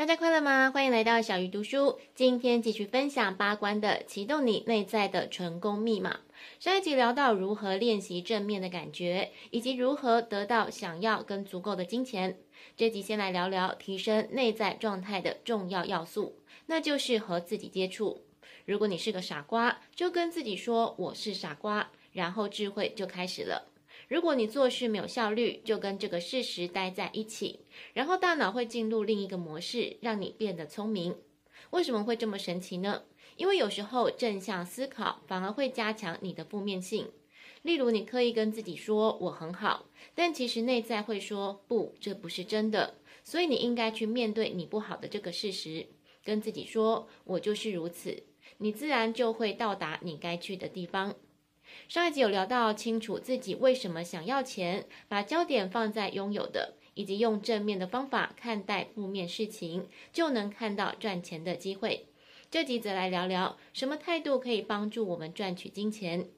大家快乐吗？欢迎来到小鱼读书。今天继续分享八关的启动你内在的成功密码。上一集聊到如何练习正面的感觉，以及如何得到想要跟足够的金钱。这集先来聊聊提升内在状态的重要要素，那就是和自己接触。如果你是个傻瓜，就跟自己说我是傻瓜，然后智慧就开始了。如果你做事没有效率，就跟这个事实待在一起，然后大脑会进入另一个模式，让你变得聪明。为什么会这么神奇呢？因为有时候正向思考反而会加强你的负面性。例如，你刻意跟自己说我很好，但其实内在会说不，这不是真的。所以你应该去面对你不好的这个事实，跟自己说我就是如此，你自然就会到达你该去的地方。上一集有聊到清楚自己为什么想要钱，把焦点放在拥有的，以及用正面的方法看待负面事情，就能看到赚钱的机会。这集则来聊聊什么态度可以帮助我们赚取金钱。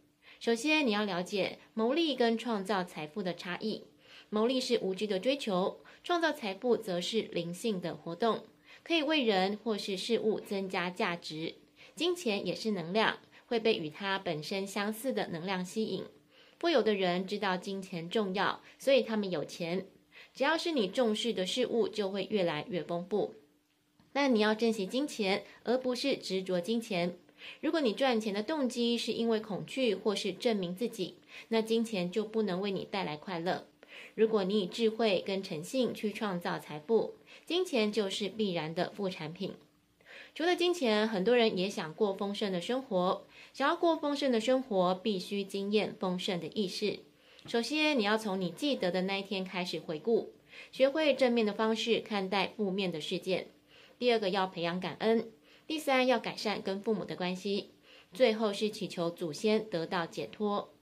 首先，你要了解牟利跟创造财富的差异。牟利是无知的追求，创造财富则是灵性的活动，可以为人或是事物增加价值。金钱也是能量。会被与它本身相似的能量吸引。富有的人知道金钱重要，所以他们有钱。只要是你重视的事物，就会越来越丰富。但你要珍惜金钱，而不是执着金钱。如果你赚钱的动机是因为恐惧或是证明自己，那金钱就不能为你带来快乐。如果你以智慧跟诚信去创造财富，金钱就是必然的副产品。除了金钱，很多人也想过丰盛的生活。想要过丰盛的生活，必须经验丰盛的意识。首先，你要从你记得的那一天开始回顾，学会正面的方式看待负面的事件。第二个，要培养感恩。第三，要改善跟父母的关系。最后是祈求祖先得到解脱。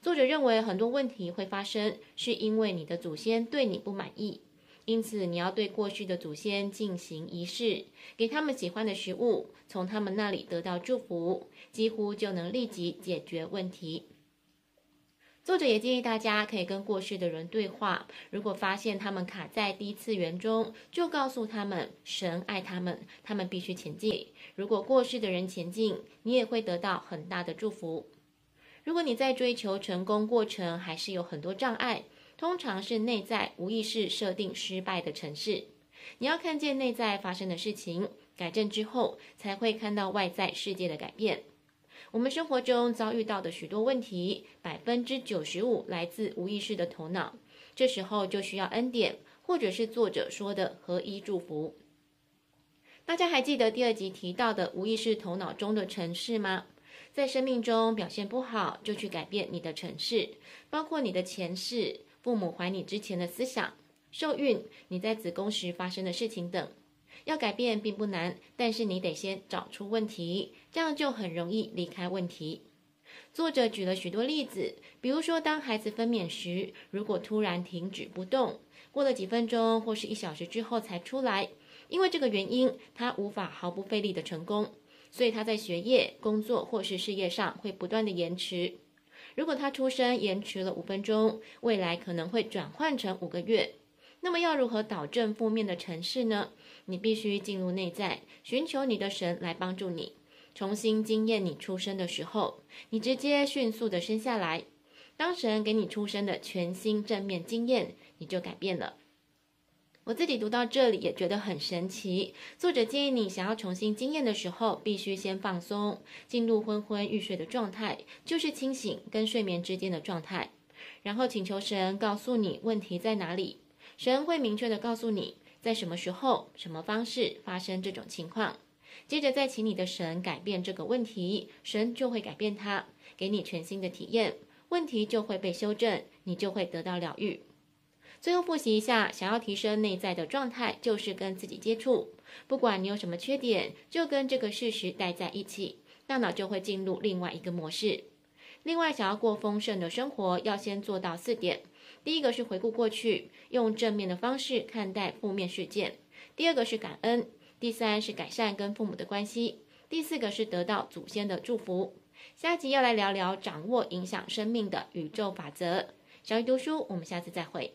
作者认为，很多问题会发生，是因为你的祖先对你不满意。因此，你要对过去的祖先进行仪式，给他们喜欢的食物，从他们那里得到祝福，几乎就能立即解决问题。作者也建议大家可以跟过世的人对话，如果发现他们卡在低次元中，就告诉他们神爱他们，他们必须前进。如果过世的人前进，你也会得到很大的祝福。如果你在追求成功过程还是有很多障碍，通常是内在无意识设定失败的程式。你要看见内在发生的事情，改正之后，才会看到外在世界的改变。我们生活中遭遇到的许多问题，百分之九十五来自无意识的头脑。这时候就需要恩典，或者是作者说的合一祝福。大家还记得第二集提到的无意识头脑中的程式吗？在生命中表现不好，就去改变你的程式，包括你的前世。父母怀你之前的思想、受孕、你在子宫时发生的事情等，要改变并不难，但是你得先找出问题，这样就很容易离开问题。作者举了许多例子，比如说当孩子分娩时，如果突然停止不动，过了几分钟或是一小时之后才出来，因为这个原因，他无法毫不费力的成功，所以他在学业、工作或是事业上会不断的延迟。如果他出生延迟了五分钟，未来可能会转换成五个月。那么要如何导正负面的程式呢？你必须进入内在，寻求你的神来帮助你，重新经验你出生的时候，你直接迅速的生下来。当神给你出生的全新正面经验，你就改变了。我自己读到这里也觉得很神奇。作者建议你想要重新经验的时候，必须先放松，进入昏昏欲睡的状态，就是清醒跟睡眠之间的状态。然后请求神告诉你问题在哪里，神会明确地告诉你在什么时候、什么方式发生这种情况。接着再请你的神改变这个问题，神就会改变它，给你全新的体验，问题就会被修正，你就会得到疗愈。最后复习一下，想要提升内在的状态，就是跟自己接触。不管你有什么缺点，就跟这个事实待在一起，大脑就会进入另外一个模式。另外，想要过丰盛的生活，要先做到四点：第一个是回顾过去，用正面的方式看待负面事件；第二个是感恩；第三是改善跟父母的关系；第四个是得到祖先的祝福。下集要来聊聊掌握影响生命的宇宙法则。小鱼读书，我们下次再会。